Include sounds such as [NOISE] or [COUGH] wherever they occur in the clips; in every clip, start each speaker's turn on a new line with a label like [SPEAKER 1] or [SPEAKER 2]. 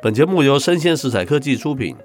[SPEAKER 1] 本节目由生鲜食材科技出品，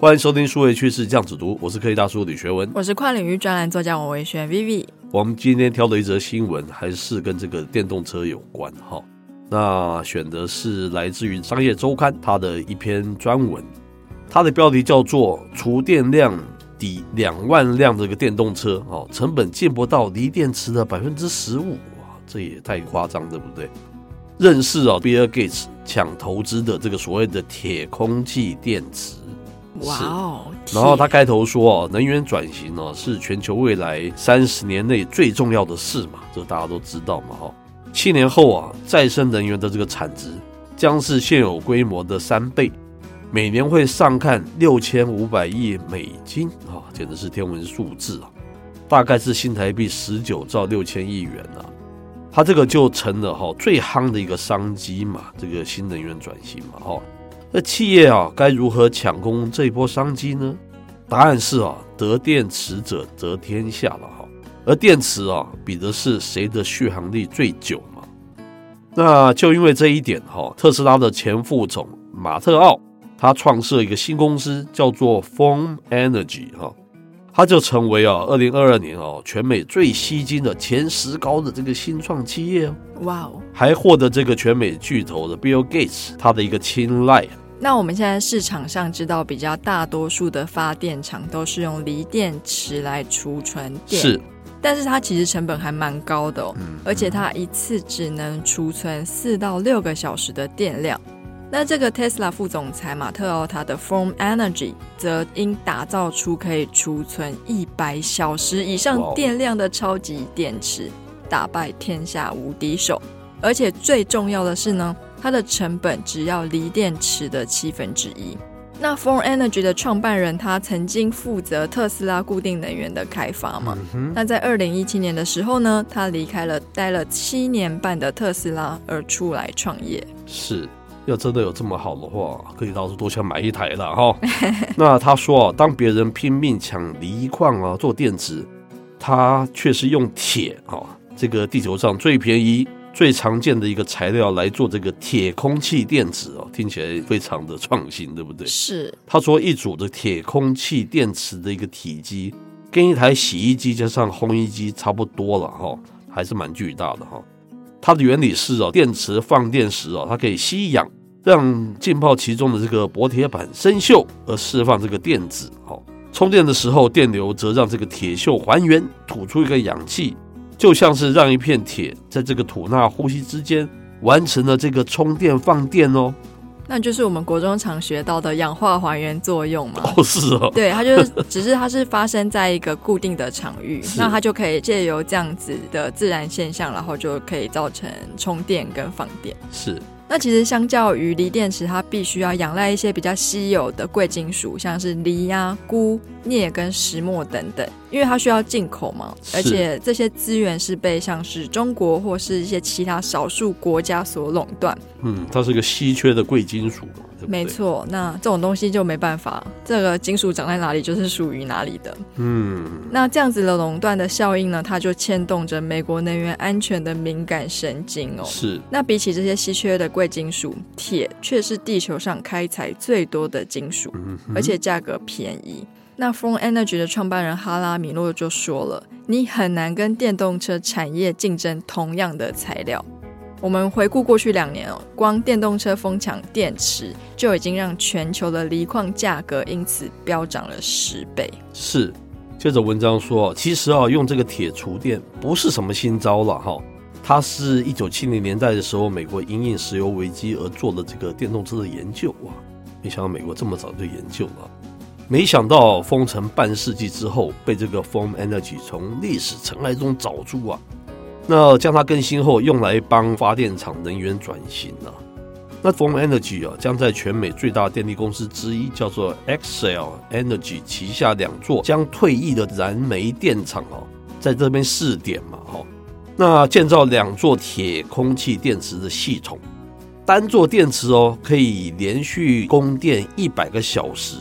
[SPEAKER 1] 欢迎收听数位趋势酱子读，我是科技大叔李学文，
[SPEAKER 2] 我是跨领域专栏作家王维轩 Vivi。
[SPEAKER 1] 我们今天挑的一则新闻还是跟这个电动车有关哈，那选的是来自于商业周刊它的一篇专文，它的标题叫做“除电量”。抵两万辆这个电动车哦，成本见不到锂电池的百分之十五，哇，这也太夸张，对不对？认识啊，Bill Gates 抢投资的这个所谓的铁空气电池，
[SPEAKER 2] 哇哦！
[SPEAKER 1] 然后他开头说哦，能源转型呢是全球未来三十年内最重要的事嘛，这大家都知道嘛哈。七年后啊，再生能源的这个产值将是现有规模的三倍。每年会上看六千五百亿美金啊，简直是天文数字啊！大概是新台币十九兆六千亿元啊，它这个就成了哈最夯的一个商机嘛，这个新能源转型嘛哈。那企业啊该如何抢攻这一波商机呢？答案是啊，得电池者得天下了哈。而电池啊比的是谁的续航力最久嘛。那就因为这一点哈，特斯拉的前副总马特奥。他创设一个新公司，叫做 Form Energy 哈，他就成为啊，二零二二年哦，全美最吸金的前十高的这个新创企业哦，哇哦，还获得这个全美巨头的 Bill Gates 他的一个青睐。
[SPEAKER 2] 那我们现在市场上知道，比较大多数的发电厂都是用锂电池来储存电，
[SPEAKER 1] 是，
[SPEAKER 2] 但是它其实成本还蛮高的哦，嗯，而且它一次只能储存四到六个小时的电量。那这个 Tesla 副总裁马特奥他的 Form Energy 则因打造出可以储存一百小时以上电量的超级电池，打败天下无敌手。而且最重要的是呢，它的成本只要锂电池的七分之一。那 Form Energy 的创办人他曾经负责特斯拉固定能源的开发嘛？那在二零一七年的时候呢，他离开了待了七年半的特斯拉，而出来创业。
[SPEAKER 1] 是。要真的有这么好的话，可以到处都想买一台了哈。[LAUGHS] 那他说啊，当别人拼命抢锂矿啊做电池，他却是用铁啊，这个地球上最便宜、最常见的一个材料来做这个铁空气电池哦，听起来非常的创新，对不对？
[SPEAKER 2] 是。
[SPEAKER 1] 他说一组的铁空气电池的一个体积，跟一台洗衣机加上烘衣机差不多了哈，还是蛮巨大的哈。它的原理是哦，电池放电时哦，它可以吸氧，让浸泡其中的这个薄铁板生锈，而释放这个电子。哦，充电的时候，电流则让这个铁锈还原，吐出一个氧气，就像是让一片铁在这个吐纳呼吸之间完成了这个充电放电哦。
[SPEAKER 2] 那就是我们国中常学到的氧化还原作用嘛？
[SPEAKER 1] 哦，是哦。
[SPEAKER 2] 对，它就是，只是它是发生在一个固定的场域，那它就可以借由这样子的自然现象，然后就可以造成充电跟放电。
[SPEAKER 1] 是。
[SPEAKER 2] 那其实相较于锂电池，它必须要仰赖一些比较稀有的贵金属，像是锂啊、鈷、镍跟石墨等等，因为它需要进口嘛，而且这些资源是被像是中国或是一些其他少数国家所垄断。
[SPEAKER 1] 嗯，它是个稀缺的贵金属。
[SPEAKER 2] 没错，那这种东西就没办法，这个金属长在哪里就是属于哪里的。
[SPEAKER 1] 嗯，
[SPEAKER 2] 那这样子的垄断的效应呢，它就牵动着美国能源安全的敏感神经哦。
[SPEAKER 1] 是。
[SPEAKER 2] 那比起这些稀缺的贵金属，铁却是地球上开采最多的金属，嗯、而且价格便宜。那 Form Energy 的创办人哈拉米诺就说了：“你很难跟电动车产业竞争同样的材料。”我们回顾过去两年哦，光电动车疯抢电池，就已经让全球的锂矿价格因此飙涨了十倍。
[SPEAKER 1] 是，接着文章说，其实啊，用这个铁储电不是什么新招了哈，它是一九七零年代的时候，美国因应石油危机而做的这个电动车的研究啊。没想到美国这么早就研究了，没想到封尘半世纪之后，被这个 Form Energy 从历史尘埃中找出啊。那将它更新后，用来帮发电厂能源转型啊。那 Form Energy 啊，将在全美最大电力公司之一叫做 Excel Energy 旗下两座将退役的燃煤电厂哦，在这边试点嘛，哈。那建造两座铁空气电池的系统，单座电池哦，可以连续供电一百个小时，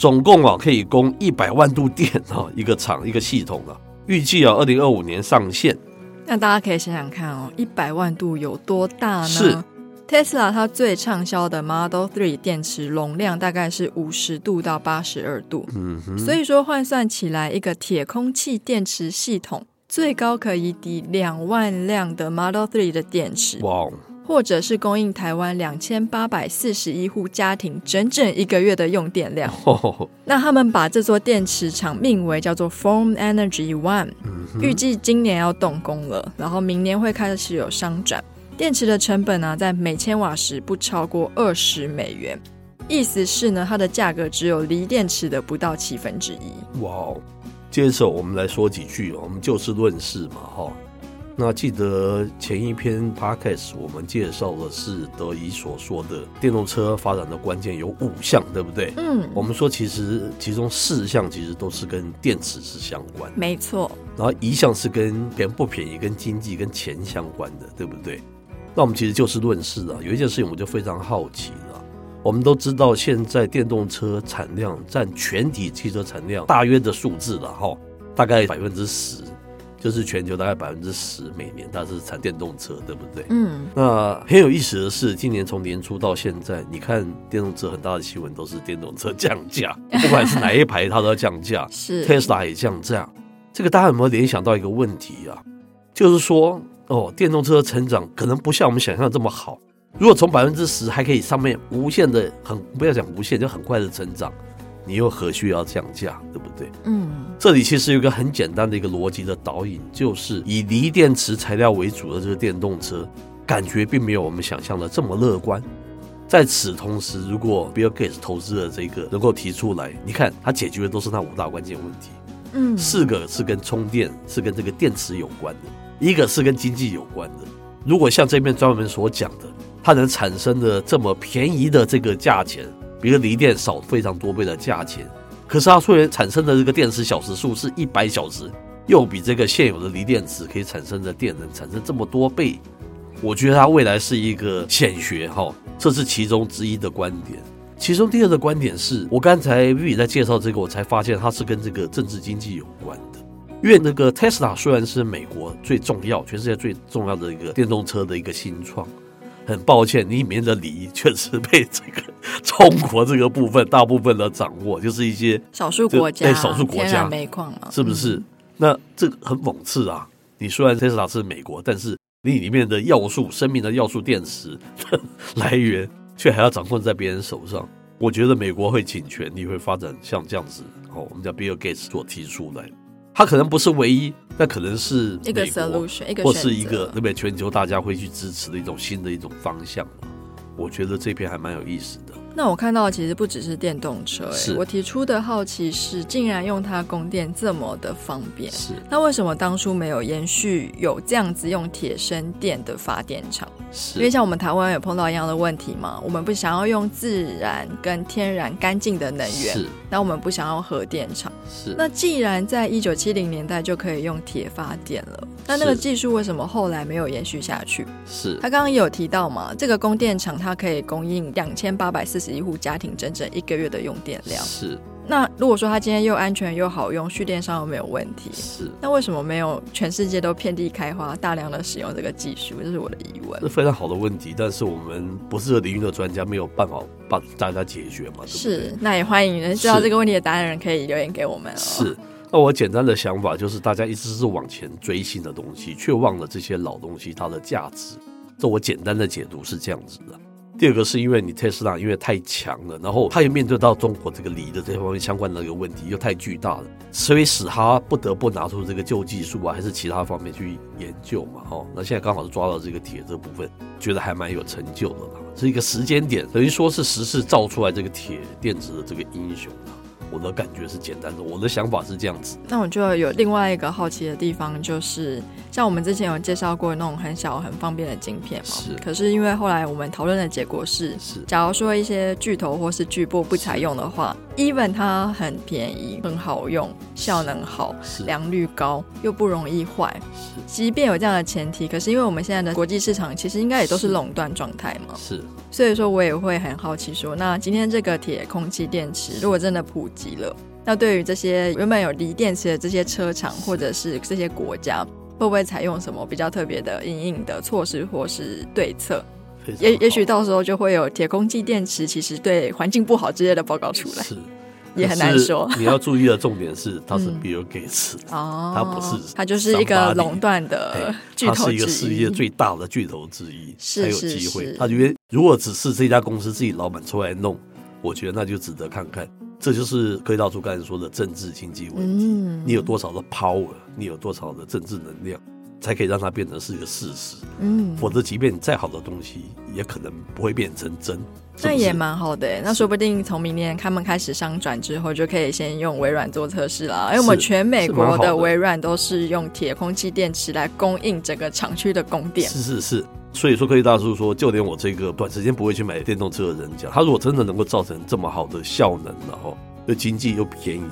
[SPEAKER 1] 总共啊可以供一百万度电啊，[LAUGHS] 一个厂一个系统啊，预计啊二零二五年上线。
[SPEAKER 2] 那大家可以想想看哦，一百万度有多大呢？
[SPEAKER 1] 是
[SPEAKER 2] ，Tesla 它最畅销的 Model Three 电池容量大概是五十度到八十二度，
[SPEAKER 1] 嗯哼，
[SPEAKER 2] 所以说换算起来，一个铁空气电池系统最高可以抵两万辆的 Model Three 的电池。
[SPEAKER 1] 哇！
[SPEAKER 2] 或者是供应台湾两千八百四十一户家庭整整一个月的用电量。
[SPEAKER 1] 哦、
[SPEAKER 2] 那他们把这座电池厂命为叫做 Form Energy One，
[SPEAKER 1] 嗯、
[SPEAKER 2] 预计今年要动工了，然后明年会开始有商转。电池的成本呢、啊，在每千瓦时不超过二十美元，意思是呢，它的价格只有锂电池的不到七分之一。
[SPEAKER 1] 哇哦！接着我们来说几句，我们就事论事嘛，哈。那记得前一篇 podcast 我们介绍的是德仪所说的电动车发展的关键有五项，对不对？
[SPEAKER 2] 嗯，
[SPEAKER 1] 我们说其实其中四项其实都是跟电池是相关，
[SPEAKER 2] 没错。
[SPEAKER 1] 然后一项是跟便不便宜、跟经济、跟钱相关的，对不对？那我们其实就事论事啊，有一件事情我们就非常好奇了。我们都知道现在电动车产量占全体汽车产量大约的数字了哈，大概百分之十。就是全球大概百分之十每年，它是产电动车，对不对？
[SPEAKER 2] 嗯。
[SPEAKER 1] 那很有意思的是，今年从年初到现在，你看电动车很大的新闻都是电动车降价，[LAUGHS] 不管是哪一排，它都要降价。
[SPEAKER 2] 是。
[SPEAKER 1] Tesla 也降价，这个大家有没有联想到一个问题啊？就是说，哦，电动车的成长可能不像我们想象的这么好。如果从百分之十还可以上面无限的很，不要讲无限，就很快的成长。你又何须要降价，对不对？
[SPEAKER 2] 嗯，
[SPEAKER 1] 这里其实有一个很简单的一个逻辑的导引，就是以锂电池材料为主的这个电动车，感觉并没有我们想象的这么乐观。在此同时，如果 Bill Gates 投资的这个能够提出来，你看他解决的都是那五大关键问题，
[SPEAKER 2] 嗯，
[SPEAKER 1] 四个是跟充电是跟这个电池有关的，一个是跟经济有关的。如果像这边专门所讲的，它能产生的这么便宜的这个价钱。比如锂电少非常多倍的价钱，可是它虽然产生的这个电池小时数是一百小时，又比这个现有的锂电池可以产生的电能产生这么多倍，我觉得它未来是一个显学哈，这是其中之一的观点。其中第二个观点是我刚才 Vivi 在介绍这个，我才发现它是跟这个政治经济有关的，因为那个 Tesla 虽然是美国最重要、全世界最重要的一个电动车的一个新创。很抱歉，你里面的礼仪确实被这个 [LAUGHS] 中国这个部分大部分的掌握，就是一些
[SPEAKER 2] 少数国家对，
[SPEAKER 1] 少数国家
[SPEAKER 2] 煤矿嘛，
[SPEAKER 1] 是不是？嗯、那这个很讽刺啊！你虽然特斯拉是美国，但是你里面的要素、生命的要素电池的 [LAUGHS] 来源，却还要掌控在别人手上。我觉得美国会倾全力会发展像这样子，哦，我们叫 Bill Gates 所提出来。它可能不是唯一，那可能是
[SPEAKER 2] 一个 solution，一个
[SPEAKER 1] 或是一个对不对？全球大家会去支持的一种新的一种方向。我觉得这篇还蛮有意思的。
[SPEAKER 2] 那我看到其实不只是电动车，欸，
[SPEAKER 1] 是。
[SPEAKER 2] 我提出的好奇是，竟然用它供电这么的方便，
[SPEAKER 1] 是。
[SPEAKER 2] 那为什么当初没有延续有这样子用铁生电的发电厂？
[SPEAKER 1] 是。
[SPEAKER 2] 因为像我们台湾有碰到一样的问题嘛，我们不想要用自然跟天然干净的能源，
[SPEAKER 1] 是。
[SPEAKER 2] 那我们不想要核电厂，
[SPEAKER 1] 是。
[SPEAKER 2] 那既然在一九七零年代就可以用铁发电了，那那个技术为什么后来没有延续下去？
[SPEAKER 1] 是。
[SPEAKER 2] 他刚刚也有提到嘛，这个供电厂它可以供应两千八百四十一户家庭。整整一个月的用电量
[SPEAKER 1] 是。
[SPEAKER 2] 那如果说它今天又安全又好用，蓄电上又没有问题，
[SPEAKER 1] 是。那
[SPEAKER 2] 为什么没有全世界都遍地开花，大量的使用这个技术？这是我的疑问。
[SPEAKER 1] 是非常好的问题，但是我们不是领域的专家，没有办法帮大家解决嘛？对对？
[SPEAKER 2] 是。那也欢迎知道这个问题的答案的人可以留言给我们哦。
[SPEAKER 1] 是。那我简单的想法就是，大家一直是往前追新的东西，却忘了这些老东西它的价值。这我简单的解读是这样子的。第二个是因为你特斯拉因为太强了，然后他也面对到中国这个锂的这方面相关的一个问题又太巨大了，所以使他不得不拿出这个旧技术啊，还是其他方面去研究嘛，哦。那现在刚好是抓到这个铁这部分，觉得还蛮有成就的啦，是一个时间点，等于说是时势造出来这个铁电池的这个英雄啊。我的感觉是简单的，我的想法是这样子。
[SPEAKER 2] 那我就有另外一个好奇的地方，就是像我们之前有介绍过那种很小很方便的晶片嘛。
[SPEAKER 1] 是。
[SPEAKER 2] 可是因为后来我们讨论的结果是，
[SPEAKER 1] 是。假
[SPEAKER 2] 如说一些巨头或是巨部不采用的话，even 它很便宜、很好用、效能好、良率高又不容易坏。
[SPEAKER 1] 是。
[SPEAKER 2] 即便有这样的前提，可是因为我们现在的国际市场其实应该也都是垄断状态嘛。
[SPEAKER 1] 是。
[SPEAKER 2] 所以说我也会很好奇说，那今天这个铁空气电池如果真的普及，了，那对于这些原本有锂电池的这些车厂或者是这些国家，会不会采用什么比较特别的因应的措施或是对策？也也许到时候就会有铁公鸡电池其实对环境不好之类的报告出来。
[SPEAKER 1] 是。
[SPEAKER 2] 也很难说。[LAUGHS]
[SPEAKER 1] 你要注意的重点是，它是比尔盖茨哦，它不是，
[SPEAKER 2] 它就是一个垄断的巨头之一，
[SPEAKER 1] 他是一个世界最大的巨头之一，
[SPEAKER 2] 才有机会。
[SPEAKER 1] 他觉得如果只是这家公司自己老板出来弄，我觉得那就值得看看。这就是科技大叔刚才说的政治经济问题。你有多少的 power，你有多少的政治能量，才可以让它变成是一个事实。嗯，否则即便你再好的东西，也可能不会变成真。
[SPEAKER 2] 那也蛮好的，那说不定从明年他们开始商转之后，就可以先用微软做测试了。因为我们全美国的微软都是用铁空气电池来供应整个厂区的供电。
[SPEAKER 1] 是是是，所以说科技大叔说，就连我这个短时间不会去买电动车的人讲，他如果真的能够造成这么好的效能，然后又经济又便宜。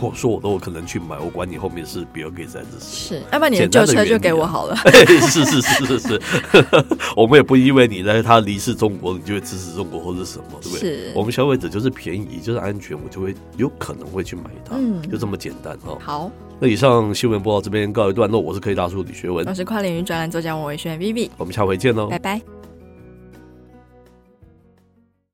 [SPEAKER 1] 我说我都有可能去买，我管你后面是比尔盖茨还是
[SPEAKER 2] 是，要不然你的旧车就给我好了。
[SPEAKER 1] 是是是是是，[LAUGHS] 我们也不因为你在他离世中国，你就会支持中国或者什么，对不对？是，我们消费者就是便宜就是安全，我就会有可能会去买它，嗯，就这么简单哦。
[SPEAKER 2] 好，
[SPEAKER 1] 那以上新闻播到这边告一段落，我是科技大叔李学文，
[SPEAKER 2] 我是跨领域专栏作家王伟轩 Vivi，
[SPEAKER 1] 我们下回见喽，
[SPEAKER 2] 拜拜。